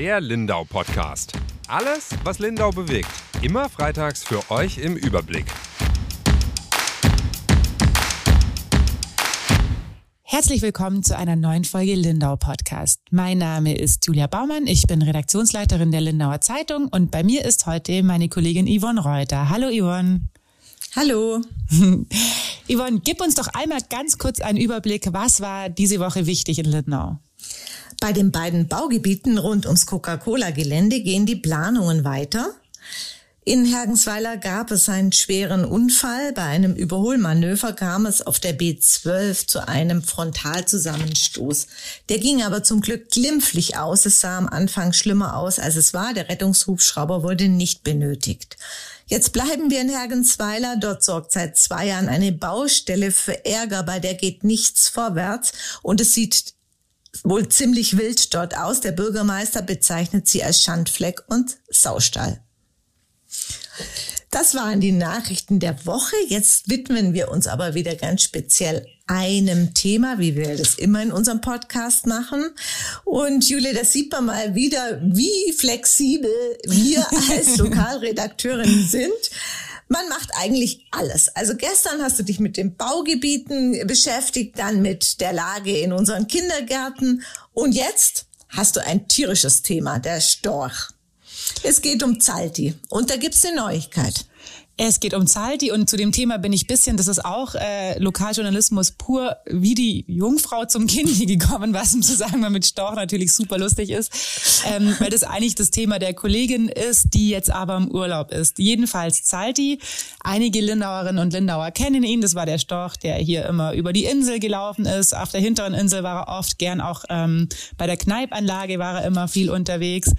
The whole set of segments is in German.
Der Lindau Podcast. Alles, was Lindau bewegt. Immer freitags für euch im Überblick. Herzlich willkommen zu einer neuen Folge Lindau Podcast. Mein Name ist Julia Baumann, ich bin Redaktionsleiterin der Lindauer Zeitung und bei mir ist heute meine Kollegin Yvonne Reuter. Hallo Yvonne. Hallo. Yvonne, gib uns doch einmal ganz kurz einen Überblick, was war diese Woche wichtig in Lindau? Bei den beiden Baugebieten rund ums Coca-Cola-Gelände gehen die Planungen weiter. In Hergensweiler gab es einen schweren Unfall. Bei einem Überholmanöver kam es auf der B12 zu einem Frontalzusammenstoß. Der ging aber zum Glück glimpflich aus. Es sah am Anfang schlimmer aus, als es war. Der Rettungshubschrauber wurde nicht benötigt. Jetzt bleiben wir in Hergensweiler. Dort sorgt seit zwei Jahren eine Baustelle für Ärger, bei der geht nichts vorwärts. Und es sieht wohl ziemlich wild dort aus. Der Bürgermeister bezeichnet sie als Schandfleck und Saustall. Das waren die Nachrichten der Woche. Jetzt widmen wir uns aber wieder ganz speziell einem Thema, wie wir das immer in unserem Podcast machen. Und Julia, das sieht man mal wieder, wie flexibel wir als Lokalredakteurin sind. Man macht eigentlich alles. Also gestern hast du dich mit den Baugebieten beschäftigt, dann mit der Lage in unseren Kindergärten und jetzt hast du ein tierisches Thema, der Storch. Es geht um Zalti und da gibt's eine Neuigkeit. Es geht um Zalti und zu dem Thema bin ich bisschen, das ist auch äh, Lokaljournalismus pur, wie die Jungfrau zum Kind gekommen, was im Zusammenhang mit Storch natürlich super lustig ist, ähm, weil das eigentlich das Thema der Kollegin ist, die jetzt aber im Urlaub ist. Jedenfalls Zalti. Einige Lindauerinnen und Lindauer kennen ihn. Das war der Storch, der hier immer über die Insel gelaufen ist. Auf der hinteren Insel war er oft gern auch ähm, bei der Kneipanlage war er immer viel unterwegs.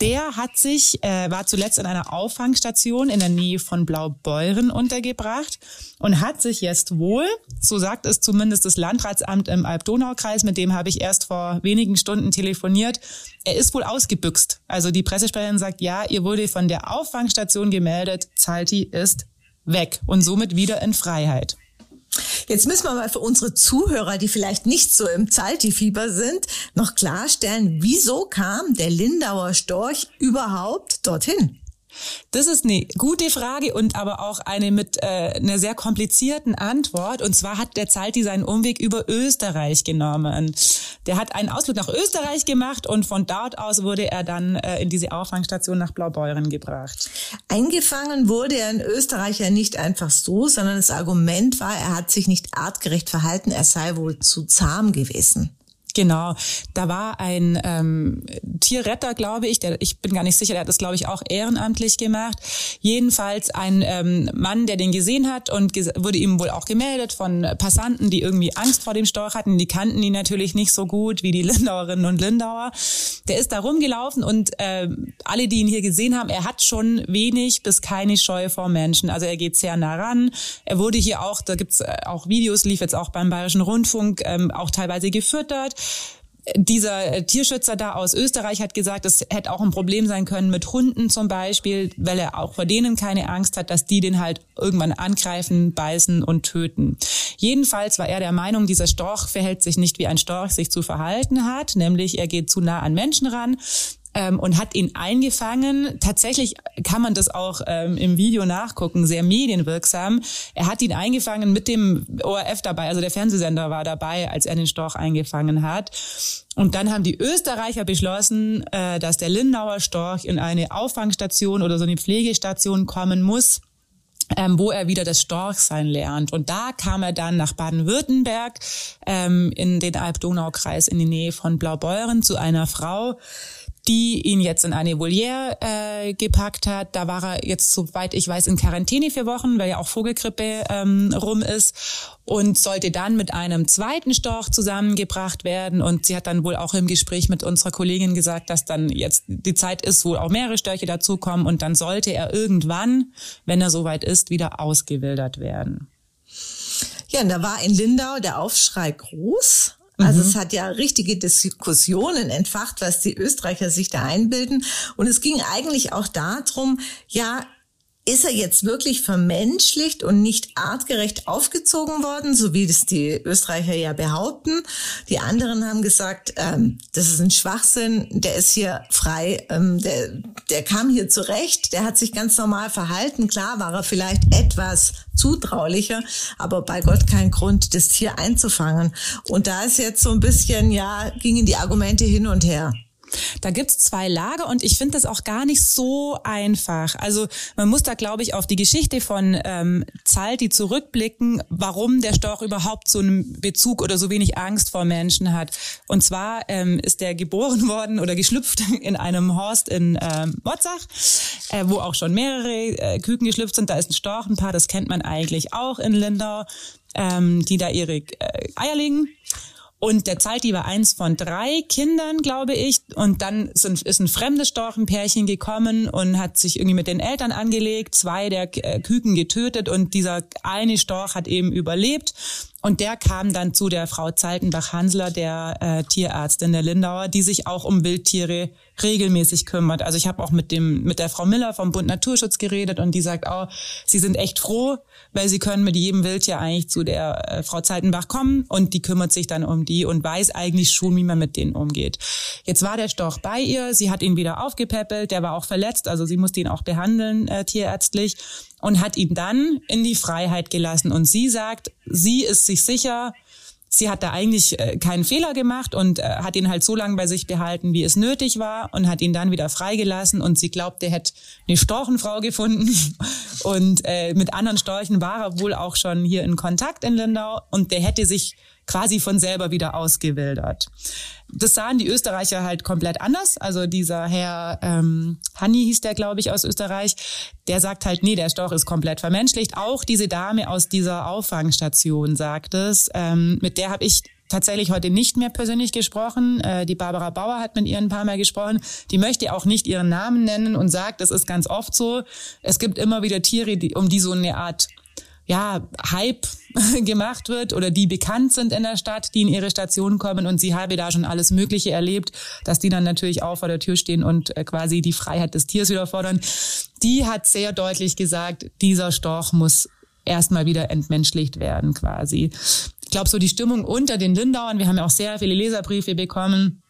Der hat sich, äh, war zuletzt in einer Auffangstation in der Nähe von Blaubeuren untergebracht und hat sich jetzt wohl, so sagt es zumindest das Landratsamt im Alb-Donau-Kreis, mit dem habe ich erst vor wenigen Stunden telefoniert, er ist wohl ausgebüxt. Also die Pressesprecherin sagt, ja, ihr wurde von der Auffangstation gemeldet, Zalti ist weg und somit wieder in Freiheit. Jetzt müssen wir mal für unsere Zuhörer, die vielleicht nicht so im Zalti-Fieber sind, noch klarstellen, wieso kam der Lindauer Storch überhaupt dorthin? Das ist eine gute Frage und aber auch eine mit äh, einer sehr komplizierten Antwort. Und zwar hat der Zalti seinen Umweg über Österreich genommen. Der hat einen Ausflug nach Österreich gemacht und von dort aus wurde er dann äh, in diese Auffangstation nach Blaubeuren gebracht. Eingefangen wurde er in Österreich ja nicht einfach so, sondern das Argument war, er hat sich nicht artgerecht verhalten, er sei wohl zu zahm gewesen. Genau, da war ein ähm, Tierretter, glaube ich, der, ich bin gar nicht sicher, der hat das, glaube ich, auch ehrenamtlich gemacht. Jedenfalls ein ähm, Mann, der den gesehen hat und ges wurde ihm wohl auch gemeldet von Passanten, die irgendwie Angst vor dem Storch hatten. Die kannten ihn natürlich nicht so gut wie die Lindauerinnen und Lindauer. Der ist da rumgelaufen und äh, alle, die ihn hier gesehen haben, er hat schon wenig bis keine Scheu vor Menschen. Also er geht sehr nah ran. Er wurde hier auch, da gibt's äh, auch Videos, lief jetzt auch beim Bayerischen Rundfunk, ähm, auch teilweise gefüttert dieser Tierschützer da aus Österreich hat gesagt, es hätte auch ein Problem sein können mit Hunden zum Beispiel, weil er auch vor denen keine Angst hat, dass die den halt irgendwann angreifen, beißen und töten. Jedenfalls war er der Meinung, dieser Storch verhält sich nicht wie ein Storch sich zu verhalten hat, nämlich er geht zu nah an Menschen ran ähm, und hat ihn eingefangen. Tatsächlich kann man das auch ähm, im Video nachgucken, sehr medienwirksam. Er hat ihn eingefangen mit dem ORF dabei, also der Fernsehsender war dabei, als er den Storch eingefangen hat. Und dann haben die Österreicher beschlossen, äh, dass der Lindauer Storch in eine Auffangstation oder so eine Pflegestation kommen muss. Ähm, wo er wieder das Storchsein lernt. Und da kam er dann nach Baden-Württemberg ähm, in den Alb-Donau-Kreis in die Nähe von Blaubeuren zu einer Frau, die ihn jetzt in eine Voliere äh, gepackt hat. Da war er jetzt, soweit ich weiß, in Quarantäne vier Wochen, weil ja auch Vogelgrippe ähm, rum ist und sollte dann mit einem zweiten Storch zusammengebracht werden. Und sie hat dann wohl auch im Gespräch mit unserer Kollegin gesagt, dass dann jetzt die Zeit ist, wo auch mehrere Störche dazukommen und dann sollte er irgendwann, wenn er soweit ist, wieder ausgewildert werden. Ja, und da war in Lindau der Aufschrei groß. Also mhm. es hat ja richtige Diskussionen entfacht, was die Österreicher sich da einbilden. Und es ging eigentlich auch darum, ja, ist er jetzt wirklich vermenschlicht und nicht artgerecht aufgezogen worden, so wie das die Österreicher ja behaupten. Die anderen haben gesagt, ähm, das ist ein Schwachsinn, der ist hier frei, ähm, der, der kam hier zurecht, der hat sich ganz normal verhalten. Klar war er vielleicht etwas zutraulicher, aber bei Gott kein Grund, das Tier einzufangen. Und da ist jetzt so ein bisschen, ja, gingen die Argumente hin und her. Da gibt's zwei Lager und ich finde das auch gar nicht so einfach. Also man muss da, glaube ich, auf die Geschichte von ähm, Zalti zurückblicken, warum der Storch überhaupt so einen Bezug oder so wenig Angst vor Menschen hat. Und zwar ähm, ist der geboren worden oder geschlüpft in einem Horst in ähm, Motzach, äh, wo auch schon mehrere äh, Küken geschlüpft sind. Da ist ein Storchenpaar, das kennt man eigentlich auch in Lindau, ähm, die da ihre äh, Eier legen. Und der Zalti war eins von drei Kindern, glaube ich. Und dann sind, ist ein fremdes Storchenpärchen gekommen und hat sich irgendwie mit den Eltern angelegt, zwei der äh, Küken getötet und dieser eine Storch hat eben überlebt. Und der kam dann zu der Frau Zaltenbach-Hansler, der äh, Tierärztin der Lindauer, die sich auch um Wildtiere regelmäßig kümmert. Also ich habe auch mit dem mit der Frau Miller vom Bund Naturschutz geredet und die sagt auch, sie sind echt froh, weil sie können mit jedem Wildtier eigentlich zu der äh, Frau Zeitenbach kommen und die kümmert sich dann um die und weiß eigentlich schon, wie man mit denen umgeht. Jetzt war der Storch bei ihr, sie hat ihn wieder aufgepäppelt, der war auch verletzt, also sie musste ihn auch behandeln äh, tierärztlich und hat ihn dann in die Freiheit gelassen. Und sie sagt, sie ist sich sicher, sie hat da eigentlich äh, keinen Fehler gemacht und äh, hat ihn halt so lange bei sich behalten, wie es nötig war und hat ihn dann wieder freigelassen. Und sie glaubt, er hätte eine Storchenfrau gefunden. Und äh, mit anderen Storchen war er wohl auch schon hier in Kontakt in Lindau. Und der hätte sich quasi von selber wieder ausgewildert. Das sahen die Österreicher halt komplett anders. Also dieser Herr ähm, Hanni hieß der, glaube ich, aus Österreich, der sagt halt, nee, der Storch ist komplett vermenschlicht. Auch diese Dame aus dieser Auffangstation sagt es. Ähm, mit der habe ich tatsächlich heute nicht mehr persönlich gesprochen. Äh, die Barbara Bauer hat mit ihr ein paar Mal gesprochen. Die möchte auch nicht ihren Namen nennen und sagt, es ist ganz oft so. Es gibt immer wieder Tiere, die, um die so eine Art ja, Hype gemacht wird oder die bekannt sind in der Stadt, die in ihre Station kommen und sie habe da schon alles Mögliche erlebt, dass die dann natürlich auch vor der Tür stehen und äh, quasi die Freiheit des Tiers wieder fordern. Die hat sehr deutlich gesagt, dieser Storch muss erstmal wieder entmenschlicht werden quasi. Ich glaube, so die Stimmung unter den Lindauern, wir haben ja auch sehr viele Leserbriefe bekommen,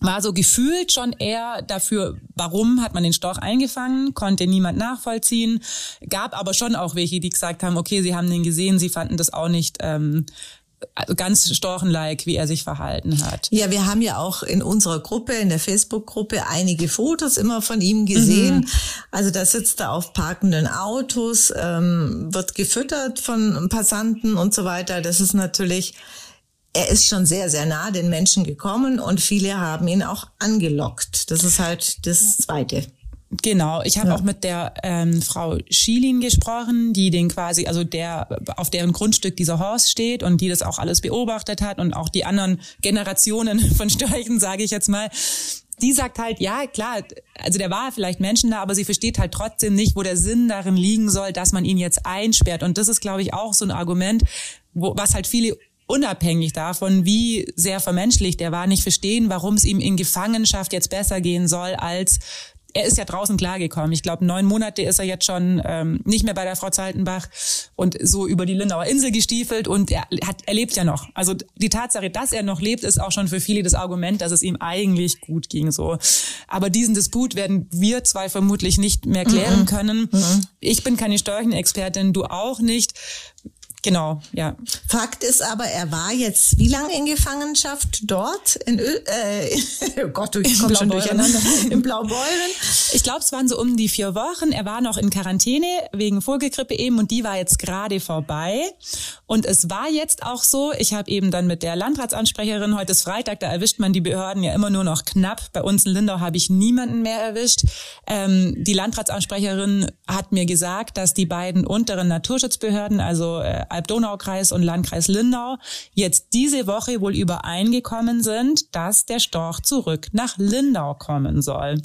war so gefühlt schon eher dafür, warum hat man den Storch eingefangen, konnte niemand nachvollziehen, gab aber schon auch welche, die gesagt haben, okay, sie haben den gesehen, sie fanden das auch nicht ähm, also ganz storchenlike, wie er sich verhalten hat. Ja, wir haben ja auch in unserer Gruppe, in der Facebook-Gruppe, einige Fotos immer von ihm gesehen. Mhm. Also da sitzt er auf parkenden Autos, ähm, wird gefüttert von Passanten und so weiter. Das ist natürlich er ist schon sehr, sehr nah den Menschen gekommen und viele haben ihn auch angelockt. Das ist halt das Zweite. Genau, ich habe ja. auch mit der ähm, Frau Schielin gesprochen, die den quasi, also der auf deren Grundstück dieser Horst steht und die das auch alles beobachtet hat und auch die anderen Generationen von Störchen, sage ich jetzt mal. Die sagt halt, ja, klar, also der war vielleicht Menschen da, aber sie versteht halt trotzdem nicht, wo der Sinn darin liegen soll, dass man ihn jetzt einsperrt. Und das ist, glaube ich, auch so ein Argument, wo, was halt viele unabhängig davon, wie sehr vermenschlicht er war, nicht verstehen, warum es ihm in Gefangenschaft jetzt besser gehen soll als er ist ja draußen klargekommen. Ich glaube, neun Monate ist er jetzt schon ähm, nicht mehr bei der Frau Zaltenbach und so über die Lindauer Insel gestiefelt und er, hat, er lebt ja noch. Also die Tatsache, dass er noch lebt, ist auch schon für viele das Argument, dass es ihm eigentlich gut ging. So, aber diesen Disput werden wir zwei vermutlich nicht mehr klären mhm. können. Mhm. Ich bin keine Steuernexpertin, du auch nicht. Genau, ja. Fakt ist aber, er war jetzt wie lange in Gefangenschaft dort? In Ö äh, oh Gott, ich komme schon durcheinander. In Blaubeuren. Ich glaube, es waren so um die vier Wochen. Er war noch in Quarantäne wegen Vogelgrippe eben und die war jetzt gerade vorbei. Und es war jetzt auch so, ich habe eben dann mit der Landratsansprecherin, heute ist Freitag, da erwischt man die Behörden ja immer nur noch knapp. Bei uns in Lindau habe ich niemanden mehr erwischt. Ähm, die Landratsansprecherin hat mir gesagt, dass die beiden unteren Naturschutzbehörden, also äh, Alb-Donau-Kreis und Landkreis Lindau jetzt diese Woche wohl übereingekommen sind, dass der Storch zurück nach Lindau kommen soll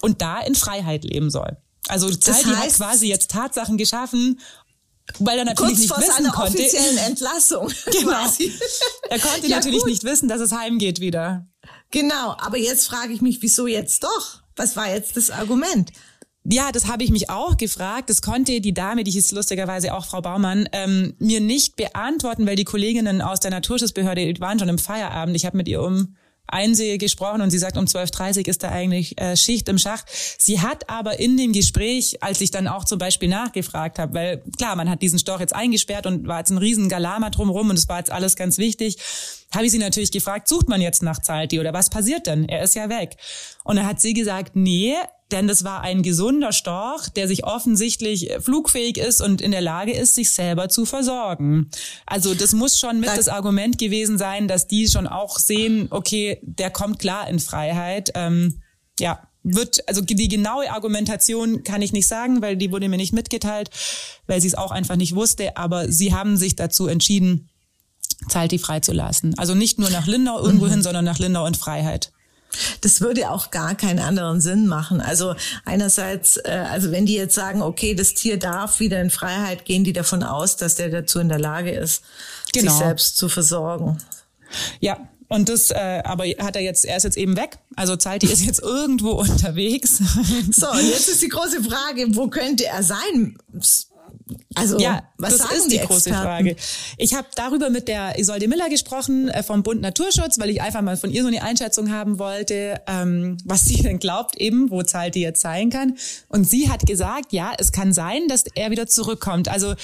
und da in Freiheit leben soll. Also das heißt, hat quasi jetzt Tatsachen geschaffen, weil er natürlich Kurz nicht wissen konnte. offiziellen Entlassung. genau. Er konnte ja, natürlich gut. nicht wissen, dass es heimgeht wieder. Genau, aber jetzt frage ich mich, wieso jetzt doch? Was war jetzt das Argument? Ja, das habe ich mich auch gefragt. Das konnte die Dame, die hieß lustigerweise auch Frau Baumann, ähm, mir nicht beantworten, weil die Kolleginnen aus der Naturschutzbehörde waren schon im Feierabend. Ich habe mit ihr um Einsehe gesprochen und sie sagt, um 12.30 Uhr ist da eigentlich äh, Schicht im Schach. Sie hat aber in dem Gespräch, als ich dann auch zum Beispiel nachgefragt habe, weil klar, man hat diesen Storch jetzt eingesperrt und war jetzt ein riesen Galama drumherum und es war jetzt alles ganz wichtig, habe ich sie natürlich gefragt, sucht man jetzt nach Zalti oder was passiert denn? Er ist ja weg. Und dann hat sie gesagt, nee, denn das war ein gesunder Storch, der sich offensichtlich flugfähig ist und in der Lage ist, sich selber zu versorgen. Also das muss schon mit das, das Argument gewesen sein, dass die schon auch sehen, okay, der kommt klar in Freiheit. Ähm, ja, wird, also die genaue Argumentation kann ich nicht sagen, weil die wurde mir nicht mitgeteilt, weil sie es auch einfach nicht wusste, aber sie haben sich dazu entschieden, Zalti freizulassen. Also nicht nur nach Lindau irgendwo mhm. hin, sondern nach Lindau und Freiheit. Das würde auch gar keinen anderen Sinn machen. Also einerseits, äh, also wenn die jetzt sagen, okay, das Tier darf wieder in Freiheit, gehen die davon aus, dass der dazu in der Lage ist, genau. sich selbst zu versorgen. Ja, und das, äh, aber hat er jetzt, er ist jetzt eben weg. Also Zalti ist jetzt irgendwo unterwegs. So, und jetzt ist die große Frage, wo könnte er sein? Also, ja, was das ist die, die große Frage. Ich habe darüber mit der Isolde Miller gesprochen äh, vom Bund Naturschutz, weil ich einfach mal von ihr so eine Einschätzung haben wollte, ähm, was sie denn glaubt, eben, wo Zalti jetzt sein kann. Und sie hat gesagt, ja, es kann sein, dass er wieder zurückkommt. Also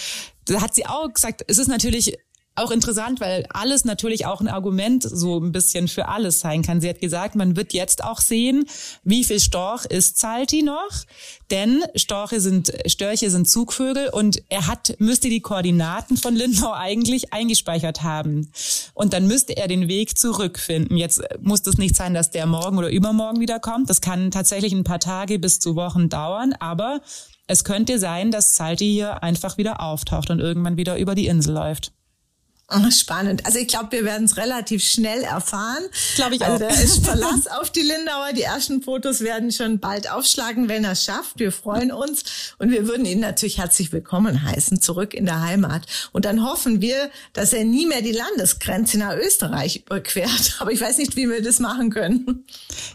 da hat sie auch gesagt, es ist natürlich auch interessant, weil alles natürlich auch ein Argument so ein bisschen für alles sein kann. Sie hat gesagt, man wird jetzt auch sehen, wie viel Storch ist Zalti noch, denn Storche sind, Störche sind Zugvögel und er hat, müsste die Koordinaten von Lindau eigentlich eingespeichert haben. Und dann müsste er den Weg zurückfinden. Jetzt muss das nicht sein, dass der morgen oder übermorgen wiederkommt. Das kann tatsächlich ein paar Tage bis zu Wochen dauern, aber es könnte sein, dass Zalti hier einfach wieder auftaucht und irgendwann wieder über die Insel läuft. Spannend. Also ich glaube, wir werden es relativ schnell erfahren. Glaube ich also auch. Also da ist Verlass auf die Lindauer. Die ersten Fotos werden schon bald aufschlagen, wenn er es schafft. Wir freuen uns und wir würden ihn natürlich herzlich willkommen heißen, zurück in der Heimat. Und dann hoffen wir, dass er nie mehr die Landesgrenze nach Österreich überquert. Aber ich weiß nicht, wie wir das machen können.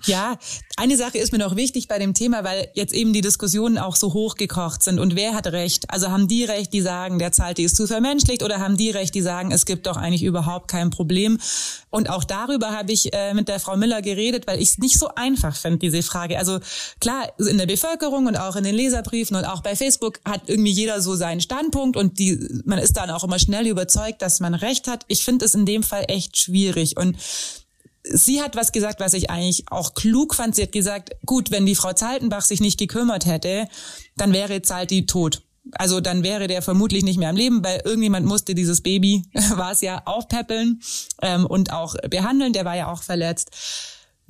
Ja, eine Sache ist mir noch wichtig bei dem Thema, weil jetzt eben die Diskussionen auch so hochgekocht sind. Und wer hat recht? Also haben die recht, die sagen, der zahlt die ist zu vermenschlicht oder haben die recht, die sagen, es gibt doch eigentlich überhaupt kein Problem. Und auch darüber habe ich äh, mit der Frau Miller geredet, weil ich es nicht so einfach finde, diese Frage. Also klar, in der Bevölkerung und auch in den Leserbriefen und auch bei Facebook hat irgendwie jeder so seinen Standpunkt und die, man ist dann auch immer schnell überzeugt, dass man recht hat. Ich finde es in dem Fall echt schwierig. Und sie hat was gesagt, was ich eigentlich auch klug fand. Sie hat gesagt, gut, wenn die Frau Zaltenbach sich nicht gekümmert hätte, dann wäre Zalti tot also dann wäre der vermutlich nicht mehr am Leben, weil irgendjemand musste dieses Baby, war es ja, aufpäppeln ähm, und auch behandeln. Der war ja auch verletzt.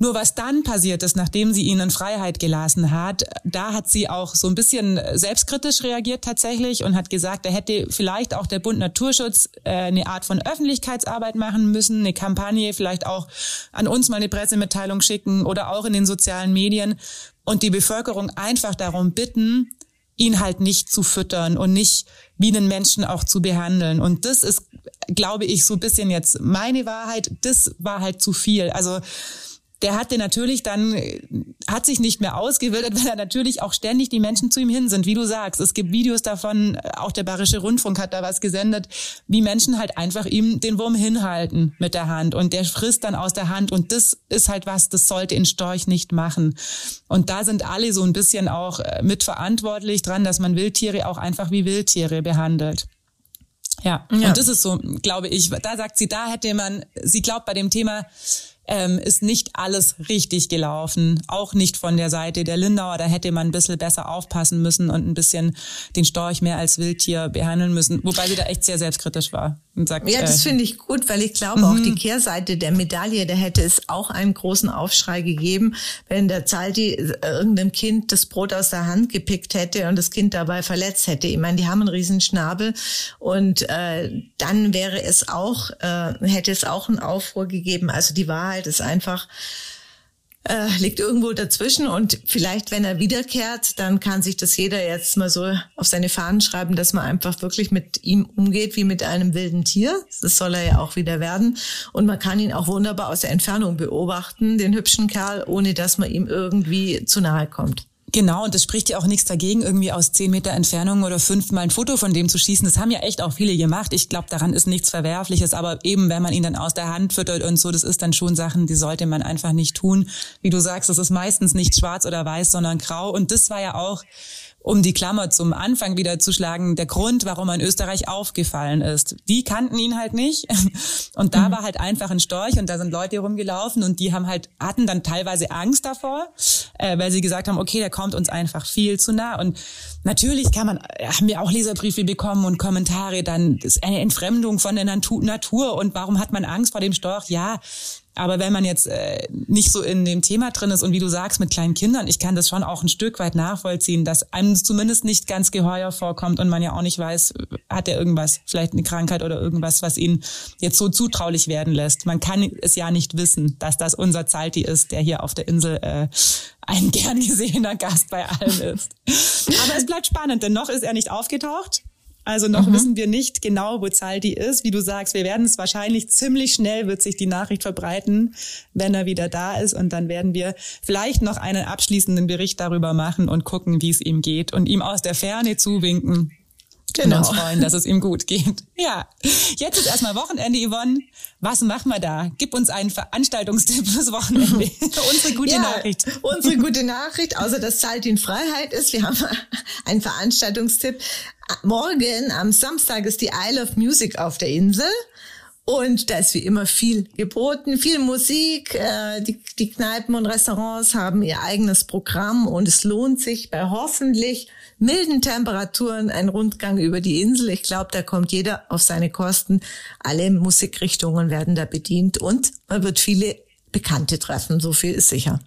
Nur was dann passiert ist, nachdem sie ihn in Freiheit gelassen hat, da hat sie auch so ein bisschen selbstkritisch reagiert tatsächlich und hat gesagt, da hätte vielleicht auch der Bund Naturschutz äh, eine Art von Öffentlichkeitsarbeit machen müssen, eine Kampagne, vielleicht auch an uns mal eine Pressemitteilung schicken oder auch in den sozialen Medien und die Bevölkerung einfach darum bitten, ihn halt nicht zu füttern und nicht wie einen Menschen auch zu behandeln. Und das ist, glaube ich, so ein bisschen jetzt meine Wahrheit. Das war halt zu viel. Also der hatte natürlich dann, hat sich nicht mehr ausgewildert, weil er natürlich auch ständig die Menschen zu ihm hin sind, wie du sagst. Es gibt Videos davon, auch der Bayerische Rundfunk hat da was gesendet, wie Menschen halt einfach ihm den Wurm hinhalten mit der Hand und der frisst dann aus der Hand und das ist halt was, das sollte ein Storch nicht machen. Und da sind alle so ein bisschen auch äh, mitverantwortlich dran, dass man Wildtiere auch einfach wie Wildtiere behandelt. Ja, ja. und das ist so, glaube ich, da sagt sie, da hätte man, sie glaubt bei dem Thema, ähm, ist nicht alles richtig gelaufen. Auch nicht von der Seite der Lindauer. Da hätte man ein bisschen besser aufpassen müssen und ein bisschen den Storch mehr als Wildtier behandeln müssen. Wobei sie da echt sehr selbstkritisch war. Und sagt, ja, das äh, finde ich gut, weil ich glaube auch mhm. die Kehrseite der Medaille, da hätte es auch einen großen Aufschrei gegeben, wenn der Zalti äh, irgendeinem Kind das Brot aus der Hand gepickt hätte und das Kind dabei verletzt hätte. Ich meine, die haben einen riesen Schnabel und äh, dann wäre es auch, äh, hätte es auch einen Aufruhr gegeben. Also die Wahrheit ist einfach, äh, liegt irgendwo dazwischen und vielleicht, wenn er wiederkehrt, dann kann sich das jeder jetzt mal so auf seine Fahnen schreiben, dass man einfach wirklich mit ihm umgeht wie mit einem wilden Tier. Das soll er ja auch wieder werden. Und man kann ihn auch wunderbar aus der Entfernung beobachten, den hübschen Kerl, ohne dass man ihm irgendwie zu nahe kommt. Genau, und es spricht ja auch nichts dagegen, irgendwie aus zehn Meter Entfernung oder fünfmal ein Foto von dem zu schießen. Das haben ja echt auch viele gemacht. Ich glaube, daran ist nichts Verwerfliches, aber eben, wenn man ihn dann aus der Hand füttert und so, das ist dann schon Sachen, die sollte man einfach nicht tun. Wie du sagst, es ist meistens nicht schwarz oder weiß, sondern grau. Und das war ja auch um die Klammer zum Anfang wieder zu schlagen, der Grund, warum er in Österreich aufgefallen ist. Die kannten ihn halt nicht. Und da mhm. war halt einfach ein Storch und da sind Leute rumgelaufen und die haben halt, hatten dann teilweise Angst davor, äh, weil sie gesagt haben, okay, der kommt uns einfach viel zu nah. Und natürlich kann man, haben wir auch Leserbriefe bekommen und Kommentare, dann ist eine Entfremdung von der Natur und warum hat man Angst vor dem Storch? Ja, aber wenn man jetzt äh, nicht so in dem Thema drin ist und wie du sagst mit kleinen Kindern, ich kann das schon auch ein Stück weit nachvollziehen, dass einem zumindest nicht ganz geheuer vorkommt und man ja auch nicht weiß, hat er irgendwas, vielleicht eine Krankheit oder irgendwas, was ihn jetzt so zutraulich werden lässt. Man kann es ja nicht wissen, dass das unser Zalti ist, der hier auf der Insel äh, ein gern gesehener Gast bei allen ist. Aber es bleibt spannend, denn noch ist er nicht aufgetaucht. Also noch mhm. wissen wir nicht genau, wo Zaldi ist. Wie du sagst, wir werden es wahrscheinlich ziemlich schnell wird sich die Nachricht verbreiten, wenn er wieder da ist. Und dann werden wir vielleicht noch einen abschließenden Bericht darüber machen und gucken, wie es ihm geht und ihm aus der Ferne zuwinken. Genau. Und uns freuen, dass es ihm gut geht. Ja. Jetzt ist erstmal Wochenende, Yvonne. Was machen wir da? Gib uns einen Veranstaltungstipp fürs Wochenende. unsere gute ja, Nachricht. Unsere gute Nachricht, außer dass Zalt in Freiheit ist. Wir haben einen Veranstaltungstipp morgen am Samstag ist die Isle of Music auf der Insel. Und da ist wie immer viel geboten, viel Musik. Äh, die, die Kneipen und Restaurants haben ihr eigenes Programm und es lohnt sich bei hoffentlich milden Temperaturen ein Rundgang über die Insel. Ich glaube, da kommt jeder auf seine Kosten. Alle Musikrichtungen werden da bedient und man wird viele Bekannte treffen. So viel ist sicher.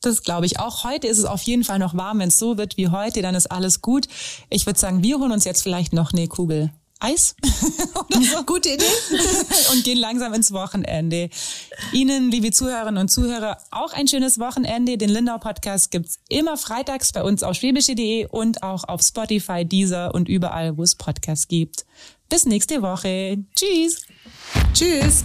Das glaube ich auch. Heute ist es auf jeden Fall noch warm. Wenn es so wird wie heute, dann ist alles gut. Ich würde sagen, wir holen uns jetzt vielleicht noch eine Kugel Eis. so. Gute Idee. und gehen langsam ins Wochenende. Ihnen, liebe Zuhörerinnen und Zuhörer, auch ein schönes Wochenende. Den Lindau Podcast gibt's immer freitags bei uns auf schwäbische.de und auch auf Spotify, Deezer und überall, wo es Podcasts gibt. Bis nächste Woche. Tschüss. Tschüss.